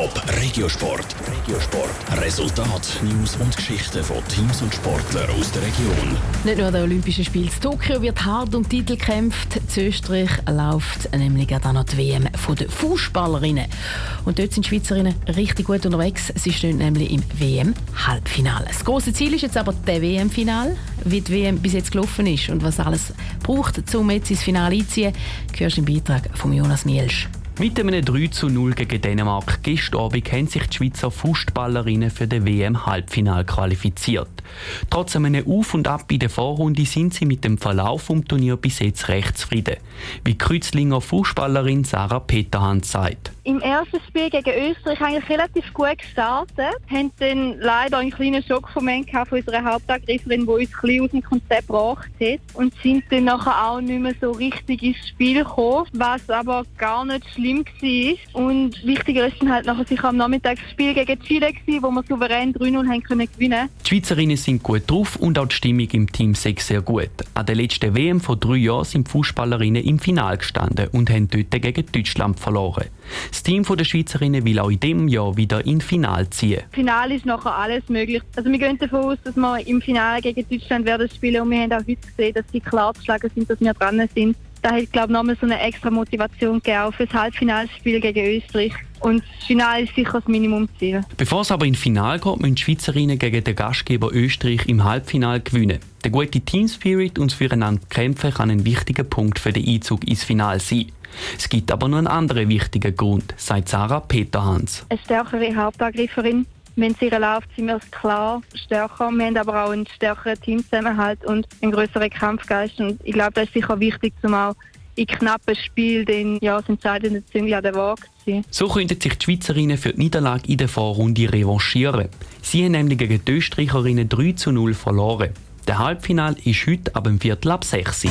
Top Regiosport. Regiosport. Resultat, News und Geschichten von Teams und Sportlern aus der Region. Nicht nur der Olympische Spiel in Tokio wird hart um Titel gekämpft. In Österreich läuft nämlich dann noch die WM der Fußballerinnen. Und dort sind die Schweizerinnen richtig gut unterwegs. Sie stehen nämlich im WM-Halbfinale. Das große Ziel ist jetzt aber der WM-Final. Wie die WM bis jetzt gelaufen ist und was alles braucht, um jetzt ins Finale einzuziehen, hörst du im Beitrag von Jonas Mielsch. Mit einem 3 zu 0 gegen Dänemark gestern Abend haben sich die Schweizer Fußballerinnen für den WM-Halbfinal qualifiziert. Trotz einem Auf und Ab in der Vorrunde sind sie mit dem Verlauf des Turnier bis jetzt recht zufrieden. Wie Kreuzlinger Fußballerin Sarah Peterhans sagt. Im ersten Spiel gegen Österreich eigentlich relativ gut gestartet, haben dann leider einen kleinen Schockmoment von unserer Hauptangreiferin, die uns ein aus dem Konzept gebracht hat und sind dann nachher auch nicht mehr so richtig ins Spiel gekommen, was aber gar nicht schlimm war. Und wichtiger ist dann halt nachher sicher am Nachmittag das Spiel gegen Chile gewesen, wo wir souverän 3-0 haben können gewinnen. Die Schweizerinnen sind gut drauf und auch die Stimmung im Team sei sehr gut. An der letzten WM vor drei Jahren sind die Fußballerinnen im Finale gestanden und haben dort gegen Deutschland verloren. Das Team der Schweizerinnen will auch in diesem Jahr wieder ins Finale ziehen. Finale ist nachher alles möglich. Also wir gehen davon aus, dass wir im Finale gegen Deutschland werden spielen und wir haben auch heute gesehen, dass sie klar zu schlagen sind, dass wir dran sind. Da hat, glaube ich, nochmal so eine extra Motivation gegeben für das Halbfinalspiel gegen Österreich. Und das Finale ist sicher das Minimumziel. Bevor es aber ins Finale geht, müssen die Schweizerinnen gegen den Gastgeber Österreich im Halbfinale gewinnen. Der gute Team Spirit und das Füreinander kämpfen kann ein wichtiger Punkt für den Einzug ins Finale sein. Es gibt aber noch einen anderen wichtigen Grund, sagt Sarah Peterhans. Eine stärkere Hauptangreiferin. Wenn es ihr läuft, sind wir klar stärker. Wir haben aber auch einen stärkeren Teamzusammenhalt und einen größeren Kampfgeist. Und ich glaube, das ist sicher wichtig, um auch in knappen Spielen den, ja, das entscheidende an der Waage zu ziehen. So könnten sich die Schweizerinnen für die Niederlage in der Vorrunde revanchieren. Sie haben nämlich gegen die Österreicherinnen 3 zu 0 verloren. Der Halbfinal ist heute ab dem Viertel ab 6 Uhr.